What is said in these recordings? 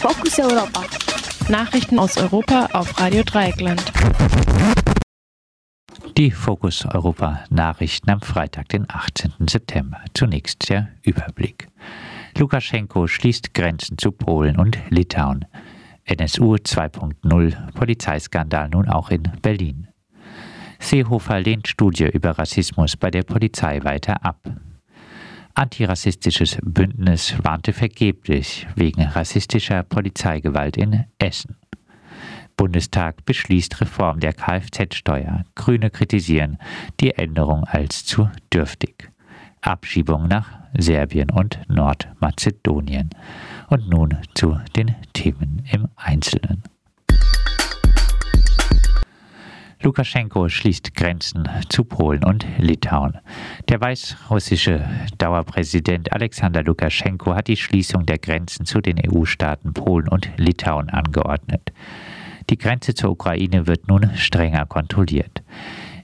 Fokus Europa. Nachrichten aus Europa auf Radio Dreieckland. Die Fokus Europa Nachrichten am Freitag, den 18. September. Zunächst der Überblick. Lukaschenko schließt Grenzen zu Polen und Litauen. NSU 2.0 Polizeiskandal nun auch in Berlin. Seehofer lehnt Studie über Rassismus bei der Polizei weiter ab. Antirassistisches Bündnis warnte vergeblich wegen rassistischer Polizeigewalt in Essen. Bundestag beschließt Reform der Kfz-Steuer. Grüne kritisieren die Änderung als zu dürftig. Abschiebung nach Serbien und Nordmazedonien. Und nun zu den Themen im Einzelnen. Lukaschenko schließt Grenzen zu Polen und Litauen. Der weißrussische Dauerpräsident Alexander Lukaschenko hat die Schließung der Grenzen zu den EU-Staaten Polen und Litauen angeordnet. Die Grenze zur Ukraine wird nun strenger kontrolliert.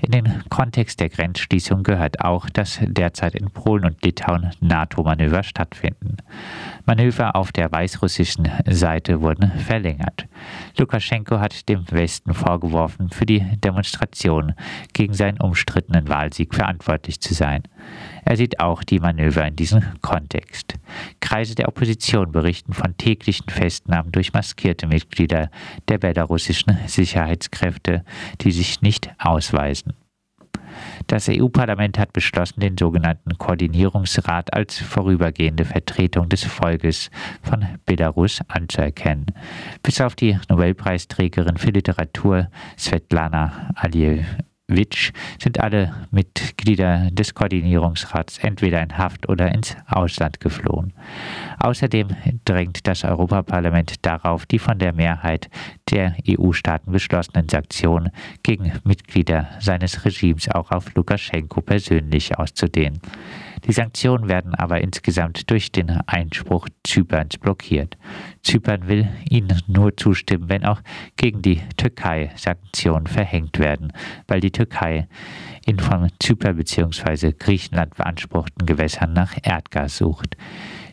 In den Kontext der Grenzschließung gehört auch, dass derzeit in Polen und Litauen NATO-Manöver stattfinden. Manöver auf der weißrussischen Seite wurden verlängert. Lukaschenko hat dem Westen vorgeworfen, für die Demonstration gegen seinen umstrittenen Wahlsieg verantwortlich zu sein. Er sieht auch die Manöver in diesem Kontext. Kreise der Opposition berichten von täglichen Festnahmen durch maskierte Mitglieder der belarussischen Sicherheitskräfte, die sich nicht ausweisen. Das EU-Parlament hat beschlossen, den sogenannten Koordinierungsrat als vorübergehende Vertretung des Volkes von Belarus anzuerkennen. Bis auf die Nobelpreisträgerin für Literatur Svetlana Aliyev Witsch sind alle Mitglieder des Koordinierungsrats entweder in Haft oder ins Ausland geflohen. Außerdem drängt das Europaparlament darauf, die von der Mehrheit der EU-Staaten beschlossenen Sanktionen gegen Mitglieder seines Regimes auch auf Lukaschenko persönlich auszudehnen. Die Sanktionen werden aber insgesamt durch den Einspruch Zyperns blockiert. Zypern will ihnen nur zustimmen, wenn auch gegen die Türkei Sanktionen verhängt werden, weil die Türkei in von Zypern bzw. Griechenland beanspruchten Gewässern nach Erdgas sucht.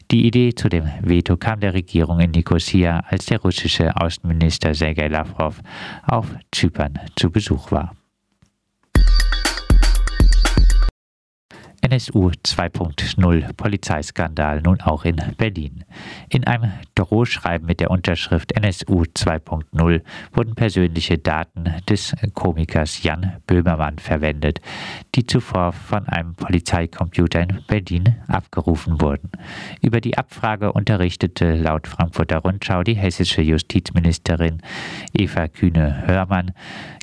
Die Idee zu dem Veto kam der Regierung in Nicosia, als der russische Außenminister Sergei Lavrov auf Zypern zu Besuch war. NSU 2.0 Polizeiskandal nun auch in Berlin. In einem Drohschreiben mit der Unterschrift NSU 2.0 wurden persönliche Daten des Komikers Jan Böhmermann verwendet, die zuvor von einem Polizeicomputer in Berlin abgerufen wurden. Über die Abfrage unterrichtete laut Frankfurter Rundschau die hessische Justizministerin Eva Kühne-Hörmann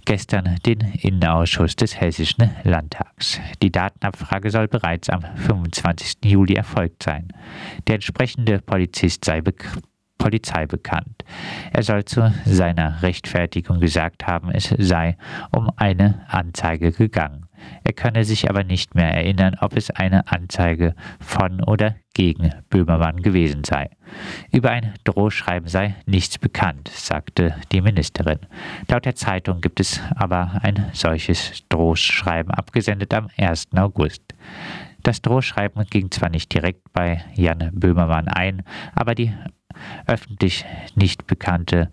gestern den Innenausschuss des Hessischen Landtags. Die Datenabfrage soll bereits am 25. Juli erfolgt sein. Der entsprechende Polizist sei Polizei bekannt. Er soll zu seiner Rechtfertigung gesagt haben, es sei um eine Anzeige gegangen. Er könne sich aber nicht mehr erinnern, ob es eine Anzeige von oder gegen Böhmermann gewesen sei. Über ein Drohschreiben sei nichts bekannt, sagte die Ministerin. Laut der Zeitung gibt es aber ein solches Drohschreiben abgesendet am 1. August. Das Drohschreiben ging zwar nicht direkt bei Jan Böhmermann ein, aber die öffentlich nicht bekannte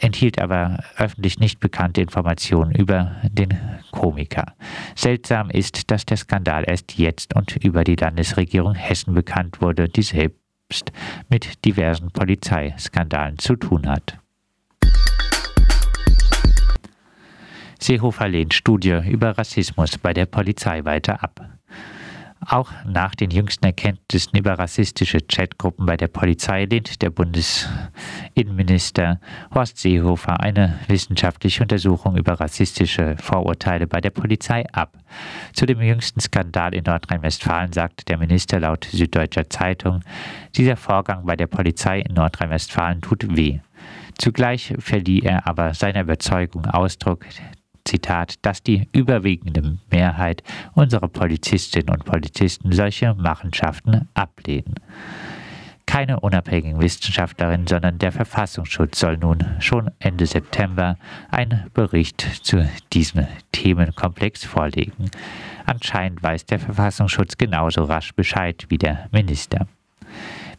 enthielt aber öffentlich nicht bekannte Informationen über den Komiker. Seltsam ist, dass der Skandal erst jetzt und über die Landesregierung Hessen bekannt wurde, die selbst mit diversen Polizeiskandalen zu tun hat. Seehofer lehnt Studie über Rassismus bei der Polizei weiter ab. Auch nach den jüngsten Erkenntnissen über rassistische Chatgruppen bei der Polizei lehnt der Bundesinnenminister Horst Seehofer eine wissenschaftliche Untersuchung über rassistische Vorurteile bei der Polizei ab. Zu dem jüngsten Skandal in Nordrhein-Westfalen sagte der Minister laut Süddeutscher Zeitung, dieser Vorgang bei der Polizei in Nordrhein-Westfalen tut weh. Zugleich verlieh er aber seiner Überzeugung Ausdruck, Zitat, dass die überwiegende Mehrheit unserer Polizistinnen und Polizisten solche Machenschaften ablehnen. Keine unabhängigen Wissenschaftlerinnen, sondern der Verfassungsschutz soll nun schon Ende September einen Bericht zu diesem Themenkomplex vorlegen. Anscheinend weiß der Verfassungsschutz genauso rasch Bescheid wie der Minister.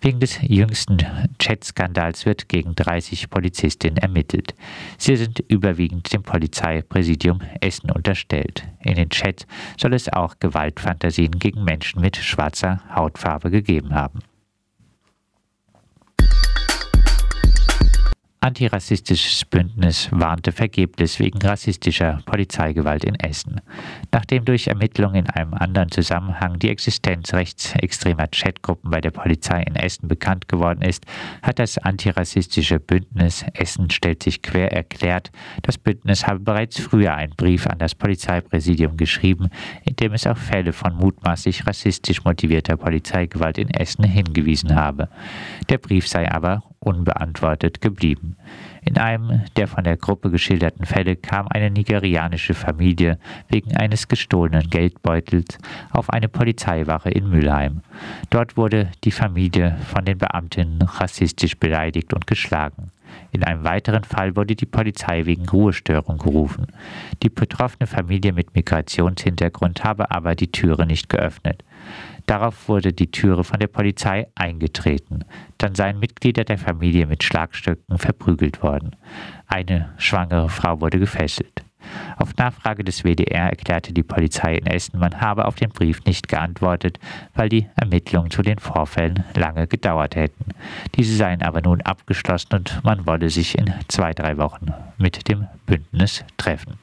Wegen des jüngsten Chat-Skandals wird gegen 30 Polizistinnen ermittelt. Sie sind überwiegend dem Polizeipräsidium Essen unterstellt. In den Chats soll es auch Gewaltfantasien gegen Menschen mit schwarzer Hautfarbe gegeben haben. Antirassistisches Bündnis warnte vergeblich wegen rassistischer Polizeigewalt in Essen. Nachdem durch Ermittlungen in einem anderen Zusammenhang die Existenz rechtsextremer Chatgruppen bei der Polizei in Essen bekannt geworden ist, hat das antirassistische Bündnis Essen stellt sich quer erklärt, das Bündnis habe bereits früher einen Brief an das Polizeipräsidium geschrieben, in dem es auf Fälle von mutmaßlich rassistisch motivierter Polizeigewalt in Essen hingewiesen habe. Der Brief sei aber unbeantwortet geblieben. In einem der von der Gruppe geschilderten Fälle kam eine nigerianische Familie wegen eines gestohlenen Geldbeutels auf eine Polizeiwache in Mülheim. Dort wurde die Familie von den Beamtinnen rassistisch beleidigt und geschlagen. In einem weiteren Fall wurde die Polizei wegen Ruhestörung gerufen. Die betroffene Familie mit Migrationshintergrund habe aber die Türe nicht geöffnet. Darauf wurde die Türe von der Polizei eingetreten. Dann seien Mitglieder der Familie mit Schlagstöcken verprügelt worden. Eine schwangere Frau wurde gefesselt. Auf Nachfrage des WDR erklärte die Polizei in Essen, man habe auf den Brief nicht geantwortet, weil die Ermittlungen zu den Vorfällen lange gedauert hätten. Diese seien aber nun abgeschlossen und man wolle sich in zwei, drei Wochen mit dem Bündnis treffen.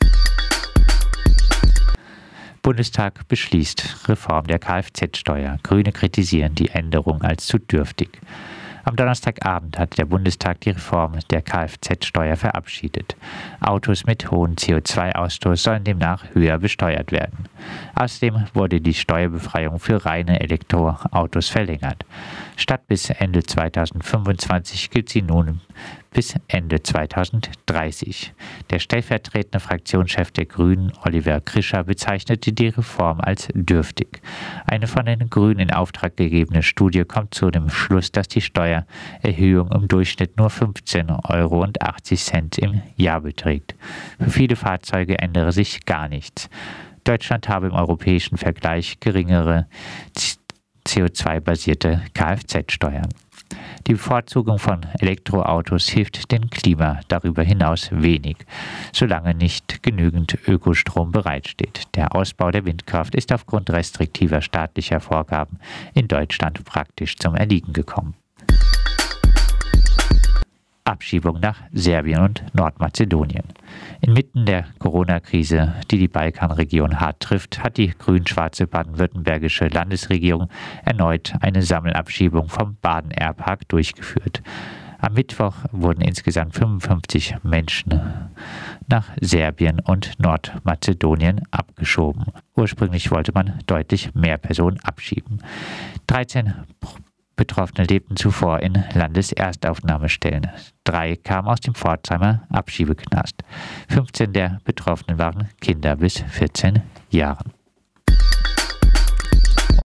Bundestag beschließt Reform der Kfz-Steuer. Grüne kritisieren die Änderung als zu dürftig. Am Donnerstagabend hat der Bundestag die Reform der Kfz-Steuer verabschiedet. Autos mit hohem CO2-Ausstoß sollen demnach höher besteuert werden. Außerdem wurde die Steuerbefreiung für reine Elektroautos verlängert. Statt bis Ende 2025 gilt sie nun bis Ende 2030. Der stellvertretende Fraktionschef der Grünen, Oliver Krischer, bezeichnete die Reform als dürftig. Eine von den Grünen in Auftrag gegebene Studie kommt zu dem Schluss, dass die Steuererhöhung im Durchschnitt nur 15,80 Euro im Jahr beträgt. Für viele Fahrzeuge ändere sich gar nichts. Deutschland habe im europäischen Vergleich geringere CO2-basierte Kfz-Steuern. Die Bevorzugung von Elektroautos hilft dem Klima darüber hinaus wenig, solange nicht genügend Ökostrom bereitsteht. Der Ausbau der Windkraft ist aufgrund restriktiver staatlicher Vorgaben in Deutschland praktisch zum Erliegen gekommen. Abschiebung nach Serbien und Nordmazedonien. Inmitten der Corona-Krise, die die Balkanregion hart trifft, hat die grün-schwarze baden-württembergische Landesregierung erneut eine Sammelabschiebung vom Baden-Airpark durchgeführt. Am Mittwoch wurden insgesamt 55 Menschen nach Serbien und Nordmazedonien abgeschoben. Ursprünglich wollte man deutlich mehr Personen abschieben. 13 Betroffene lebten zuvor in Landeserstaufnahmestellen. Drei kamen aus dem Pforzheimer Abschiebeknast. 15 der Betroffenen waren Kinder bis 14 Jahren.